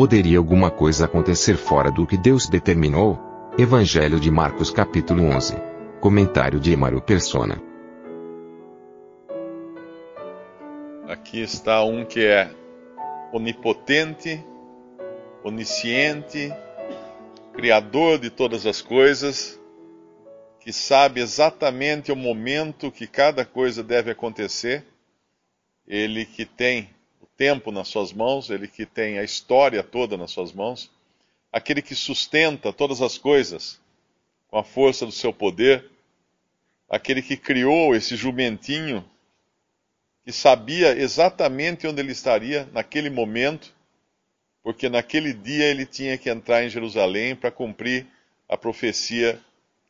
Poderia alguma coisa acontecer fora do que Deus determinou? Evangelho de Marcos capítulo 11. Comentário de Emaro Persona. Aqui está um que é onipotente, onisciente, criador de todas as coisas, que sabe exatamente o momento que cada coisa deve acontecer, ele que tem tempo nas suas mãos, ele que tem a história toda nas suas mãos, aquele que sustenta todas as coisas com a força do seu poder, aquele que criou esse jumentinho que sabia exatamente onde ele estaria naquele momento, porque naquele dia ele tinha que entrar em Jerusalém para cumprir a profecia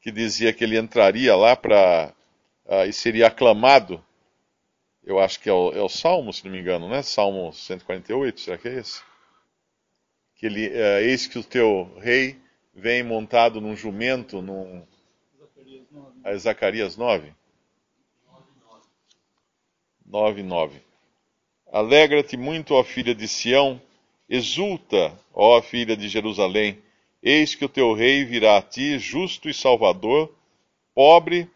que dizia que ele entraria lá para uh, e seria aclamado. Eu acho que é o, é o, Salmo, se não me engano, né? Salmo 148, será que é esse? Que ele, uh, eis que o teu rei vem montado num jumento, num Zacarias 9. 9, 9. Alegra-te muito, ó filha de Sião, exulta, ó filha de Jerusalém, eis que o teu rei virá a ti, justo e salvador, pobre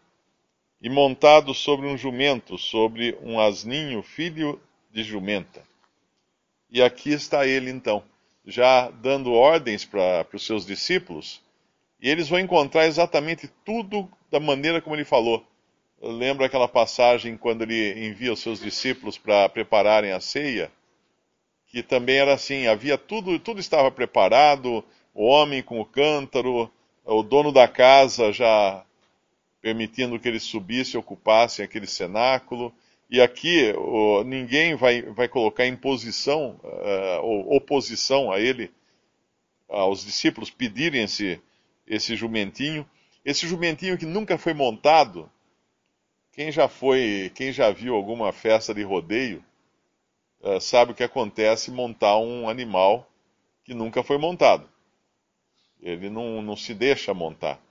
e montado sobre um jumento, sobre um asninho, filho de jumenta. E aqui está ele então, já dando ordens para os seus discípulos, e eles vão encontrar exatamente tudo da maneira como ele falou lembra aquela passagem quando ele envia os seus discípulos para prepararem a ceia? Que também era assim, havia tudo, tudo estava preparado, o homem com o cântaro, o dono da casa já permitindo que eles subissem e ocupassem aquele cenáculo. E aqui o, ninguém vai, vai colocar imposição uh, ou oposição a ele, aos discípulos pedirem esse, esse jumentinho. Esse jumentinho que nunca foi montado, quem já foi, quem já viu alguma festa de rodeio, uh, sabe o que acontece montar um animal que nunca foi montado. Ele não, não se deixa montar.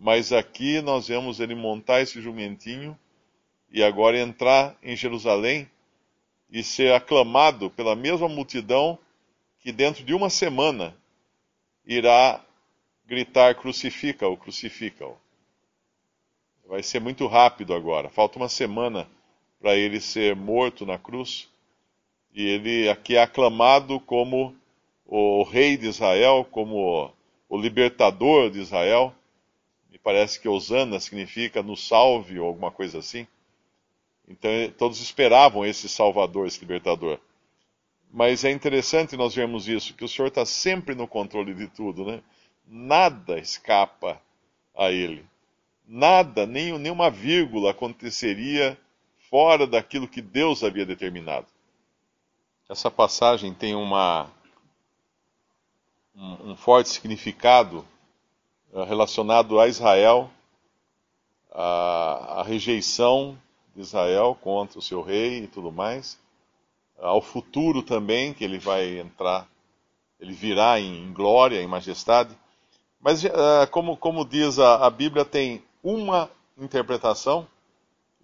Mas aqui nós vemos ele montar esse jumentinho e agora entrar em Jerusalém e ser aclamado pela mesma multidão que dentro de uma semana irá gritar crucifica-o, crucifica-o. Vai ser muito rápido agora. Falta uma semana para ele ser morto na cruz. E ele aqui é aclamado como o rei de Israel, como o libertador de Israel. Me parece que Osana significa no salve ou alguma coisa assim. Então todos esperavam esse salvador, esse libertador. Mas é interessante nós vermos isso, que o Senhor está sempre no controle de tudo, né? Nada escapa a Ele nada, nem nenhuma vírgula aconteceria fora daquilo que Deus havia determinado. Essa passagem tem uma, um, um forte significado relacionado a Israel, a, a, rejeição de Israel contra o seu rei e tudo mais, ao futuro também, que ele vai entrar, ele virá em, em glória, em majestade. Mas, uh, como, como diz a, a Bíblia, tem uma interpretação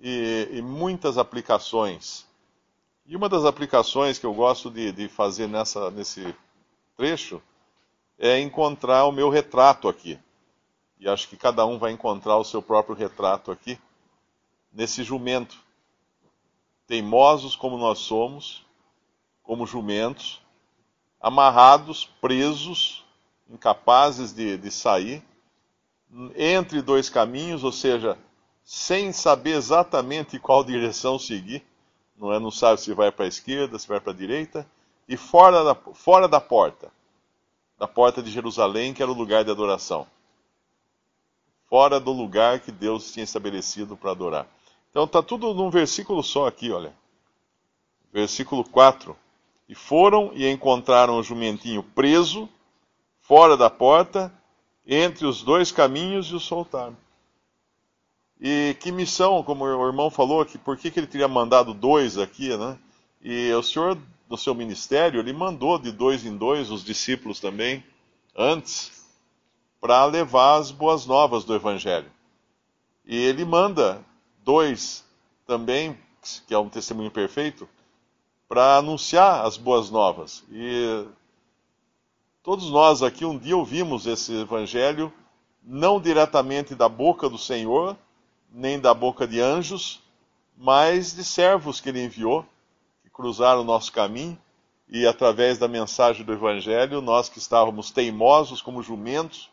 e, e, muitas aplicações. E uma das aplicações que eu gosto de, de fazer nessa, nesse trecho é encontrar o meu retrato aqui. E acho que cada um vai encontrar o seu próprio retrato aqui, nesse jumento. Teimosos como nós somos, como jumentos, amarrados, presos, incapazes de, de sair entre dois caminhos, ou seja, sem saber exatamente qual direção seguir, não, é? não sabe se vai para a esquerda, se vai para a direita, e fora da, fora da porta, da porta de Jerusalém, que era o lugar de adoração. Fora do lugar que Deus tinha estabelecido para adorar. Então está tudo num versículo só aqui, olha. Versículo 4. E foram e encontraram o jumentinho preso, fora da porta, entre os dois caminhos, e o soltaram. E que missão, como o irmão falou, que por que, que ele teria mandado dois aqui, né? E o Senhor, no seu ministério, ele mandou de dois em dois os discípulos também, antes, para levar as boas novas do Evangelho. E ele manda dois também, que é um testemunho perfeito, para anunciar as boas novas. E todos nós aqui um dia ouvimos esse evangelho, não diretamente da boca do Senhor, nem da boca de anjos, mas de servos que ele enviou, que cruzaram o nosso caminho, e através da mensagem do evangelho, nós que estávamos teimosos como jumentos,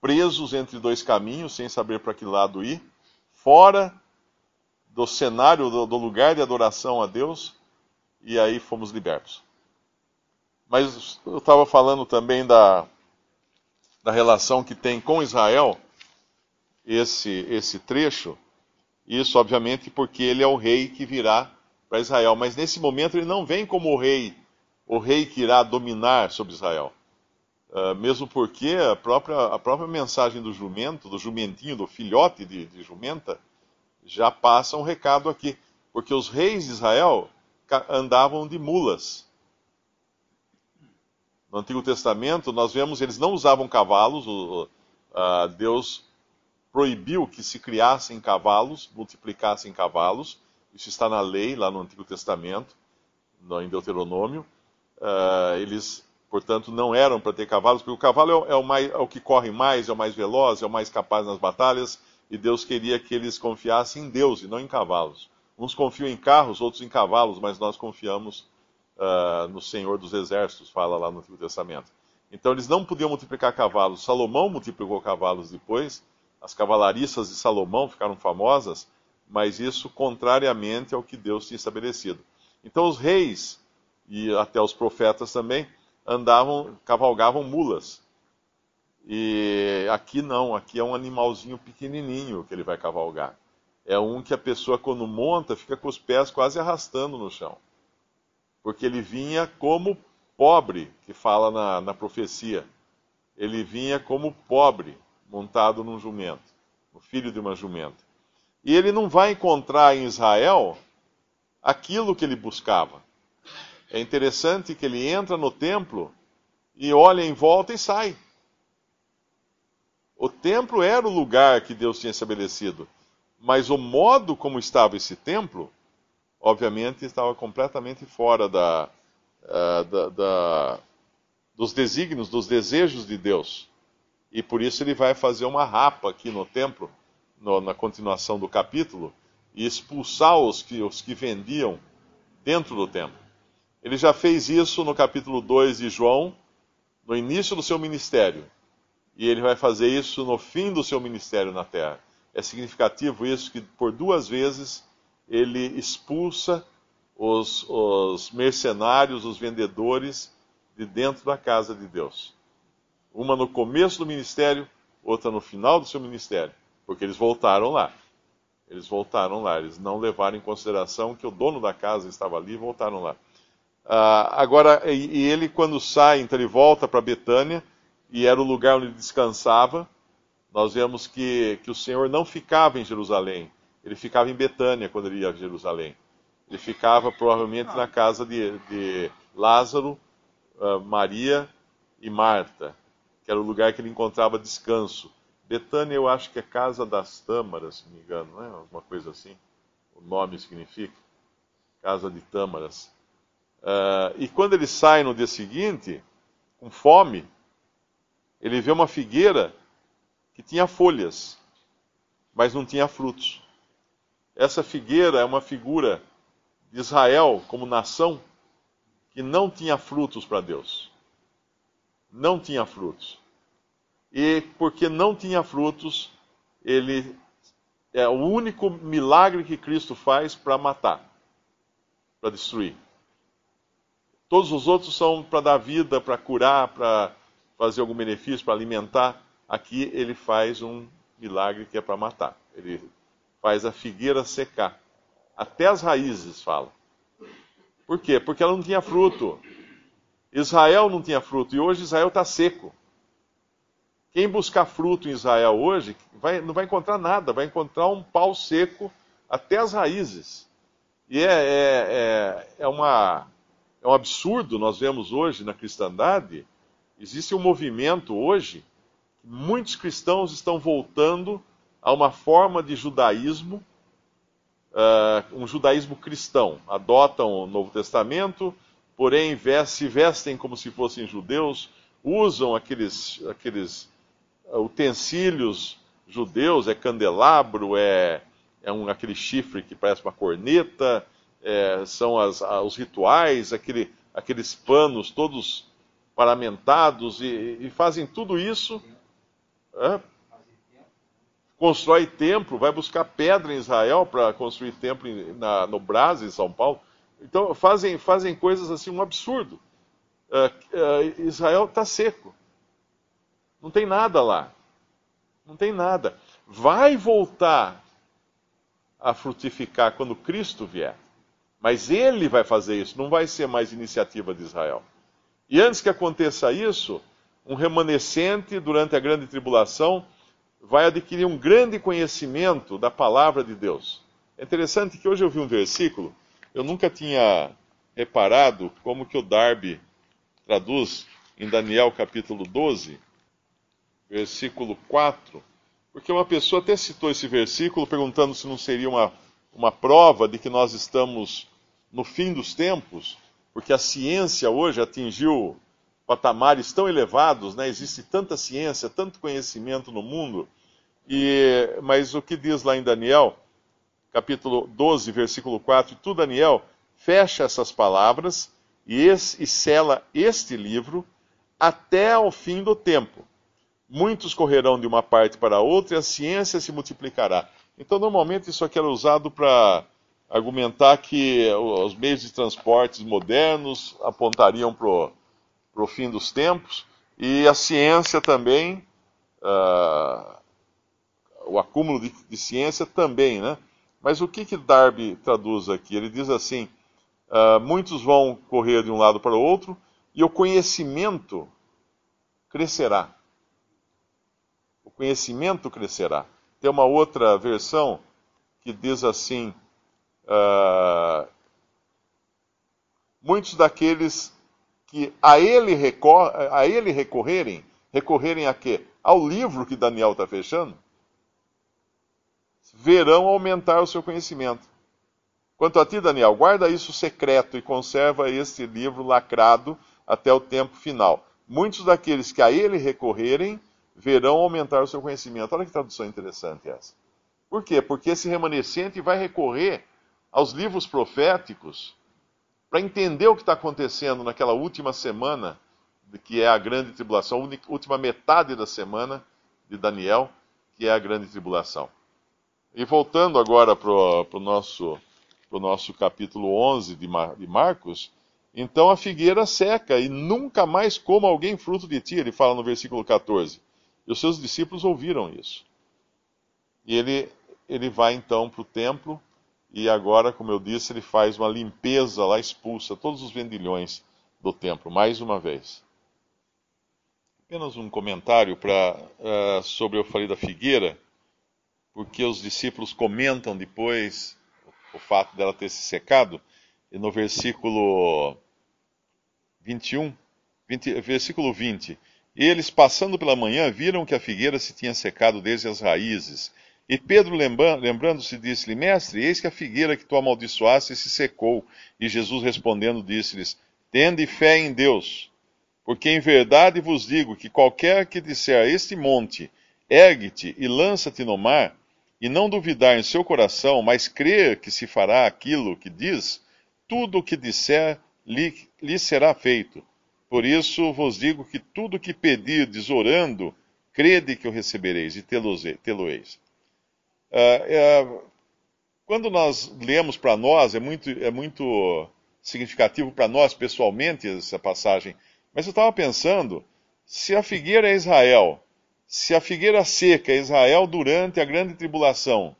presos entre dois caminhos, sem saber para que lado ir, fora do cenário, do, do lugar de adoração a Deus, e aí fomos libertos. Mas eu estava falando também da, da relação que tem com Israel, esse, esse trecho, isso obviamente porque ele é o rei que virá para Israel, mas nesse momento ele não vem como o rei, o rei que irá dominar sobre Israel. Uh, mesmo porque a própria, a própria mensagem do jumento, do jumentinho, do filhote de, de jumenta, já passa um recado aqui. Porque os reis de Israel andavam de mulas. No Antigo Testamento, nós vemos eles não usavam cavalos, o, Deus proibiu que se criassem cavalos, multiplicassem cavalos. Isso está na lei, lá no Antigo Testamento, no, em Deuteronômio. Uh, eles, portanto, não eram para ter cavalos, porque o cavalo é o, é, mais, é o, que corre mais, é o mais veloz, é o mais capaz nas batalhas, e Deus queria que eles confiassem em Deus e não em cavalos. Uns confiam em carros, outros em cavalos, mas nós confiamos uh, no Senhor dos Exércitos, fala lá no Antigo Testamento. Então eles não podiam multiplicar cavalos. Salomão multiplicou cavalos depois, as cavalariças de Salomão ficaram famosas, mas isso contrariamente ao que Deus tinha estabelecido. Então os reis e até os profetas também andavam, cavalgavam mulas. E aqui não, aqui é um animalzinho pequenininho que ele vai cavalgar é um que a pessoa, quando monta, fica com os pés quase arrastando no chão. Porque ele vinha como pobre, que fala na, na profecia. Ele vinha como pobre, montado num jumento, o filho de uma jumenta. E ele não vai encontrar em Israel aquilo que ele buscava. É interessante que ele entra no templo e olha em volta e sai. O templo era o lugar que Deus tinha estabelecido. Mas o modo como estava esse templo, obviamente, estava completamente fora da, uh, da, da, dos desígnios, dos desejos de Deus. E por isso ele vai fazer uma rapa aqui no templo, no, na continuação do capítulo, e expulsar os que, os que vendiam dentro do templo. Ele já fez isso no capítulo 2 de João, no início do seu ministério. E ele vai fazer isso no fim do seu ministério na terra é significativo isso, que por duas vezes ele expulsa os, os mercenários, os vendedores, de dentro da casa de Deus. Uma no começo do ministério, outra no final do seu ministério, porque eles voltaram lá. Eles voltaram lá, eles não levaram em consideração que o dono da casa estava ali e voltaram lá. Ah, agora, e, ele, quando sai, então ele volta para Betânia, e era o lugar onde ele descansava nós vemos que, que o Senhor não ficava em Jerusalém, ele ficava em Betânia quando ele ia a Jerusalém. Ele ficava provavelmente na casa de, de Lázaro, uh, Maria e Marta, que era o lugar que ele encontrava descanso. Betânia eu acho que é casa das tâmaras, se não me engano, não é? Alguma coisa assim. O nome significa casa de tâmaras. Uh, e quando ele sai no dia seguinte, com fome, ele vê uma figueira que tinha folhas, mas não tinha frutos. Essa figueira é uma figura de Israel como nação que não tinha frutos para Deus. Não tinha frutos. E porque não tinha frutos, ele é o único milagre que Cristo faz para matar, para destruir. Todos os outros são para dar vida, para curar, para fazer algum benefício, para alimentar. Aqui ele faz um milagre que é para matar. Ele faz a figueira secar. Até as raízes fala. Por quê? Porque ela não tinha fruto. Israel não tinha fruto e hoje Israel está seco. Quem buscar fruto em Israel hoje vai, não vai encontrar nada, vai encontrar um pau seco até as raízes. E é, é, é, é, uma, é um absurdo, nós vemos hoje na cristandade, existe um movimento hoje, muitos cristãos estão voltando a uma forma de judaísmo, uh, um judaísmo cristão. Adotam o Novo Testamento, porém se vestem como se fossem judeus, usam aqueles, aqueles utensílios judeus, é candelabro, é, é um, aquele chifre que parece uma corneta, é, são as, os rituais, aquele, aqueles panos todos paramentados, e, e fazem tudo isso. É, constrói templo, vai buscar pedra em Israel para construir templo na, no Brasil, em São Paulo. Então fazem, fazem coisas assim, um absurdo. Uh, uh, Israel está seco. Não tem nada lá. Não tem nada. Vai voltar a frutificar quando Cristo vier. Mas ele vai fazer isso, não vai ser mais iniciativa de Israel. E antes que aconteça isso, um remanescente durante a grande tribulação vai adquirir um grande conhecimento da palavra de Deus. É interessante que hoje eu vi um versículo, eu nunca tinha reparado como que o Darby traduz em Daniel capítulo 12, versículo 4, porque uma pessoa até citou esse versículo perguntando se não seria uma, uma prova de que nós estamos no fim dos tempos, porque a ciência hoje atingiu patamares tão elevados, né? existe tanta ciência, tanto conhecimento no mundo, e, mas o que diz lá em Daniel, capítulo 12, versículo 4, tu, Daniel, fecha essas palavras e, esse, e sela este livro até ao fim do tempo. Muitos correrão de uma parte para outra e a ciência se multiplicará. Então, normalmente, isso aqui era usado para argumentar que os meios de transportes modernos apontariam para o fim dos tempos, e a ciência também, uh, o acúmulo de, de, ciência também, né? Mas o que, que Darby traduz aqui? Ele diz assim: uh, muitos vão correr de um lado para o outro, e o conhecimento crescerá. O conhecimento crescerá. Tem uma outra versão que diz assim: uh, muitos daqueles que a ele, recor a ele recorrerem, recorrerem a quê? Ao livro que Daniel está fechando, verão aumentar o seu conhecimento. Quanto a ti, Daniel, guarda isso secreto e conserva este livro lacrado até o tempo final. Muitos daqueles que a ele recorrerem verão aumentar o seu conhecimento. Olha que tradução interessante essa. Por quê? Porque esse remanescente vai recorrer aos livros proféticos para entender o que está acontecendo naquela última semana, que é a grande tribulação, a última metade da semana de Daniel, que é a grande tribulação. E voltando agora para o nosso, nosso capítulo 11 de, Mar, de Marcos, então a figueira seca e nunca mais coma alguém fruto de ti, ele fala no versículo 14. E os seus discípulos ouviram isso. E ele, ele vai então para o templo e agora, como eu disse, ele faz uma limpeza lá, expulsa todos os vendilhões do templo, mais uma vez. Apenas um comentário pra, uh, sobre eu falei da figueira, porque os discípulos comentam depois o fato dela ter se secado, e no versículo 21, 20, versículo 20, eles passando pela manhã viram que a figueira se tinha secado desde as raízes, e Pedro, lembrando-se, disse-lhe: Mestre, eis que a figueira que tu amaldiçoaste se secou. E Jesus respondendo, disse-lhes: Tende fé em Deus, porque em verdade vos digo que qualquer que disser a este monte: Ergue-te e lança-te no mar, e não duvidar em seu coração, mas crer que se fará aquilo que diz, tudo o que disser lhe, lhe será feito. Por isso vos digo que tudo que pedirdes orando, crede que o recebereis e tê-lo-eis. Uh, uh, quando nós lemos para nós, é muito, é muito significativo para nós pessoalmente essa passagem, mas eu estava pensando, se a figueira é Israel, se a figueira seca é Israel durante a grande tribulação,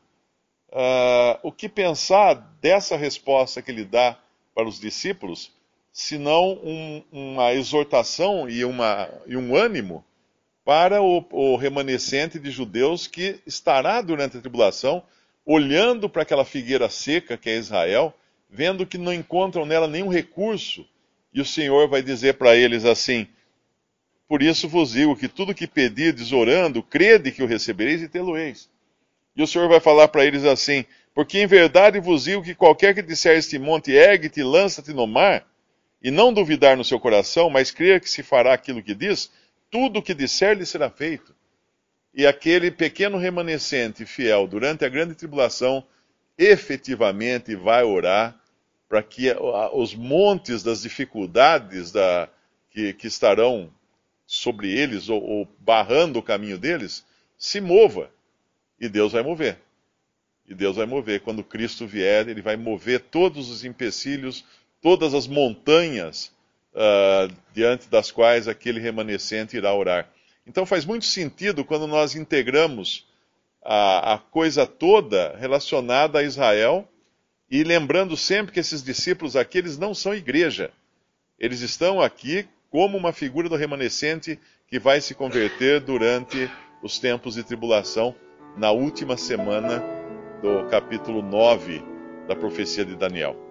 uh, o que pensar dessa resposta que ele dá para os discípulos, senão um, uma exortação e, uma, e um ânimo para o, o remanescente de judeus que estará durante a tribulação olhando para aquela figueira seca que é Israel, vendo que não encontram nela nenhum recurso, e o Senhor vai dizer para eles assim: Por isso vos digo que tudo que pedirdes orando, crede que o recebereis e tê-lo-eis. E o Senhor vai falar para eles assim: Porque em verdade vos digo que qualquer que disser este monte, ergue-te e lança-te no mar, e não duvidar no seu coração, mas crer que se fará aquilo que diz, tudo o que disser lhe será feito. E aquele pequeno remanescente fiel durante a grande tribulação efetivamente vai orar para que os montes das dificuldades da, que, que, estarão sobre eles ou, ou barrando o caminho deles se mova. E Deus vai mover. E Deus vai mover. Quando Cristo vier, ele vai mover todos os empecilhos, todas as montanhas uh, diante das quais aquele remanescente irá orar. Então faz muito sentido quando nós integramos a, a coisa toda relacionada a Israel e lembrando sempre que esses discípulos aqui, eles não são igreja. Eles estão aqui como uma figura do remanescente que vai se converter durante os tempos de tribulação, na última semana do capítulo 9 da profecia de Daniel.